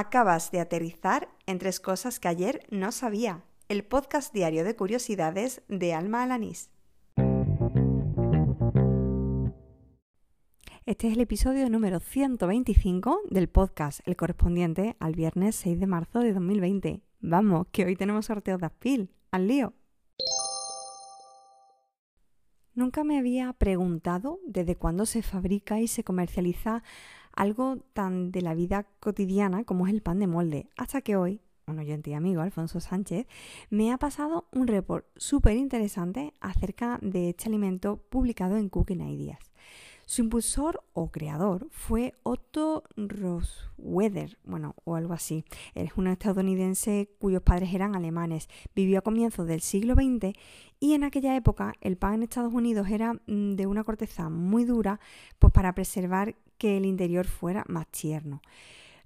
Acabas de aterrizar en tres cosas que ayer no sabía. El podcast diario de curiosidades de Alma Alanís. Este es el episodio número 125 del podcast, el correspondiente al viernes 6 de marzo de 2020. Vamos, que hoy tenemos sorteo de Aspil. ¡Al lío! Nunca me había preguntado desde cuándo se fabrica y se comercializa algo tan de la vida cotidiana como es el pan de molde, hasta que hoy un oyente y amigo, Alfonso Sánchez, me ha pasado un report súper interesante acerca de este alimento publicado en Cooking Ideas. Su impulsor o creador fue Otto Rosweather, bueno, o algo así. Es un estadounidense cuyos padres eran alemanes. Vivió a comienzos del siglo XX y en aquella época el pan en Estados Unidos era mm, de una corteza muy dura, pues para preservar que el interior fuera más tierno.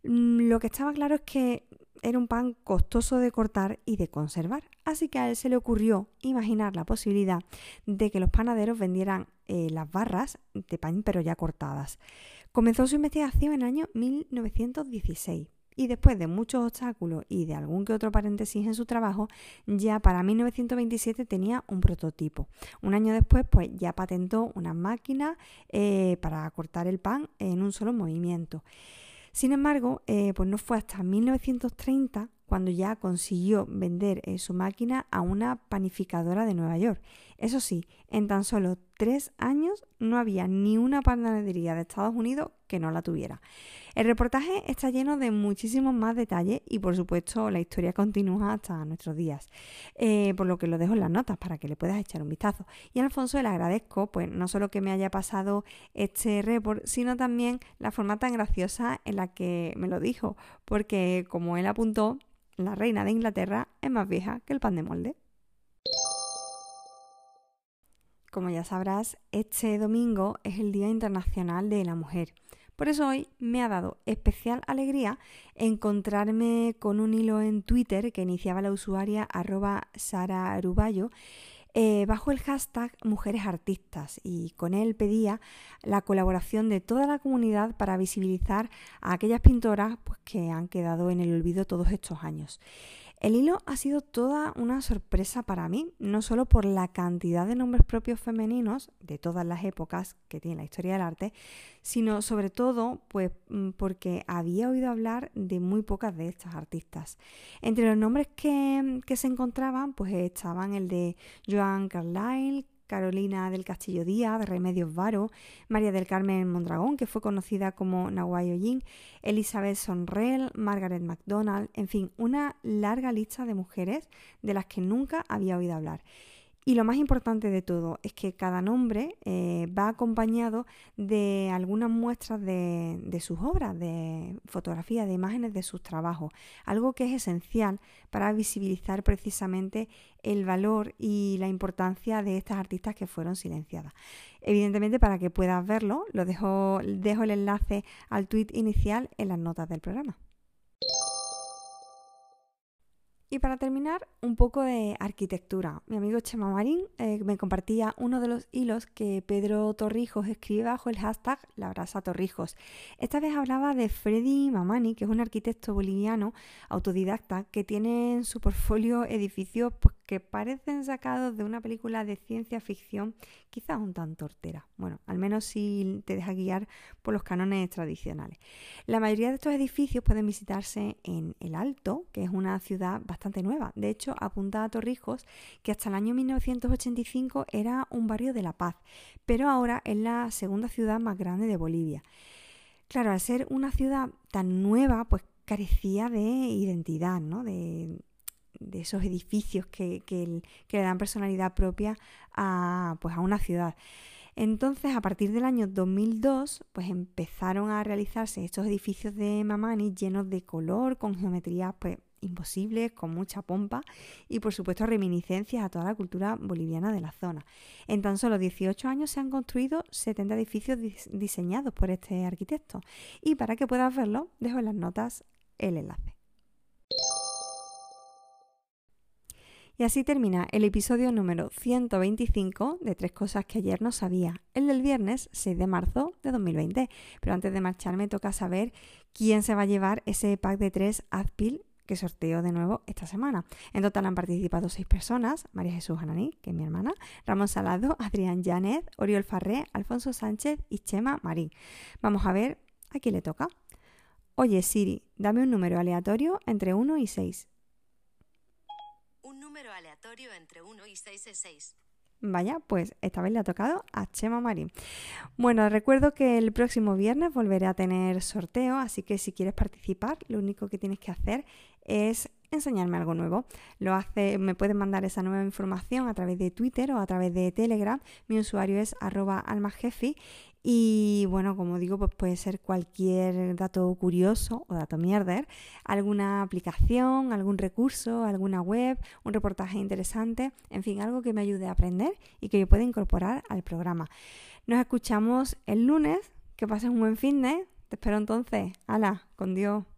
Mm, lo que estaba claro es que era un pan costoso de cortar y de conservar, así que a él se le ocurrió imaginar la posibilidad de que los panaderos vendieran eh, las barras de pan pero ya cortadas. Comenzó su investigación en el año 1916 y después de muchos obstáculos y de algún que otro paréntesis en su trabajo, ya para 1927 tenía un prototipo. Un año después, pues ya patentó una máquina eh, para cortar el pan en un solo movimiento. Sin embargo, eh, pues no fue hasta 1930 cuando ya consiguió vender eh, su máquina a una panificadora de Nueva York. Eso sí, en tan solo tres años no había ni una panadería de Estados Unidos que no la tuviera. El reportaje está lleno de muchísimos más detalles y por supuesto la historia continúa hasta nuestros días, eh, por lo que lo dejo en las notas para que le puedas echar un vistazo. Y a Alfonso le agradezco, pues no solo que me haya pasado este report, sino también la forma tan graciosa en la que me lo dijo, porque como él apuntó, la reina de Inglaterra es más vieja que el pan de molde. Como ya sabrás, este domingo es el Día Internacional de la Mujer. Por eso hoy me ha dado especial alegría encontrarme con un hilo en Twitter que iniciaba la usuaria arroba Sara eh, bajo el hashtag Mujeres Artistas y con él pedía la colaboración de toda la comunidad para visibilizar a aquellas pintoras pues, que han quedado en el olvido todos estos años. El hilo ha sido toda una sorpresa para mí, no solo por la cantidad de nombres propios femeninos de todas las épocas que tiene la historia del arte, sino sobre todo pues mm, porque había oído hablar de muy pocas de estas artistas. Entre los nombres que, se encontraban pues estaban el de Joan Carlyle, Carolina del Castillo Díaz, Remedios Varo, María del Carmen Mondragón, que fue conocida como Nahuay Ollín, Elizabeth Sonrell, Margaret MacDonald, en fin, una larga lista de mujeres de las que nunca había oído hablar. Y lo más importante de todo es que cada nombre eh, va acompañado de algunas muestras de, sus obras, de fotografías, de imágenes de sus trabajos, algo que es esencial para visibilizar precisamente el valor y la importancia de estas artistas que fueron silenciadas. Evidentemente, para que puedas verlo, lo dejo, dejo el enlace al tweet inicial en las notas del programa. Y para terminar, un poco de arquitectura. Mi amigo Chema Marín eh, me compartía uno de los hilos que Pedro Torrijos escribe bajo el hashtag La Brasa Torrijos. Esta vez hablaba de Freddy Mamani, que es un arquitecto boliviano autodidacta que tiene en su portfolio edificios pues, que parecen sacados de una película de ciencia ficción, quizás un tanto hortera. Bueno, al menos si te deja guiar por los cánones tradicionales. La mayoría de estos edificios pueden visitarse en El Alto, que es una ciudad bastante nueva. De hecho, apunta a Torrijos que hasta el año 1985 era un barrio de La Paz, pero ahora es la segunda ciudad más grande de Bolivia. Claro, al ser una ciudad tan nueva, pues carecía de identidad, ¿no? De, de esos edificios que, le dan personalidad propia a, pues, a una ciudad. Entonces, a partir del año 2002, pues empezaron a realizarse estos edificios de Mamani llenos de color, con geometrías pues imposibles, con mucha pompa y por supuesto reminiscencias a toda la cultura boliviana de la zona. En tan solo 18 años se han construido 70 edificios diseñados por este arquitecto y para que puedas verlo, dejo en las notas el enlace. Y así termina el episodio número 125 de Tres Cosas que ayer no sabía, el del viernes 6 de marzo de 2020. Pero antes de marcharme toca saber quién se va a llevar ese pack de tres Adpil que sorteo de nuevo esta semana. En total han participado seis personas, María Jesús Ananí, que es mi hermana, Ramón Salado, Adrián Janet, Oriol Farré, Alfonso Sánchez y Chema Marín. Vamos a ver a quién le toca. Oye Siri, dame un número aleatorio entre 1 y 6. Número aleatorio entre 1 y 6 es 6. Vaya, pues esta vez le ha tocado a Chema Marín. Bueno, recuerdo que el próximo viernes volveré a tener sorteo, así que si quieres participar, lo único que tienes que hacer es enseñarme algo nuevo. Lo hace, me puedes mandar esa nueva información a través de Twitter o a través de Telegram. Mi usuario es arroba almajefi y bueno, como digo, pues puede ser cualquier dato curioso o dato mierder, alguna aplicación, algún recurso, alguna web, un reportaje interesante, en fin, algo que me ayude a aprender y que yo pueda incorporar al programa. Nos escuchamos el lunes, que pases un buen fin de. Te espero entonces. Hala, con Dios.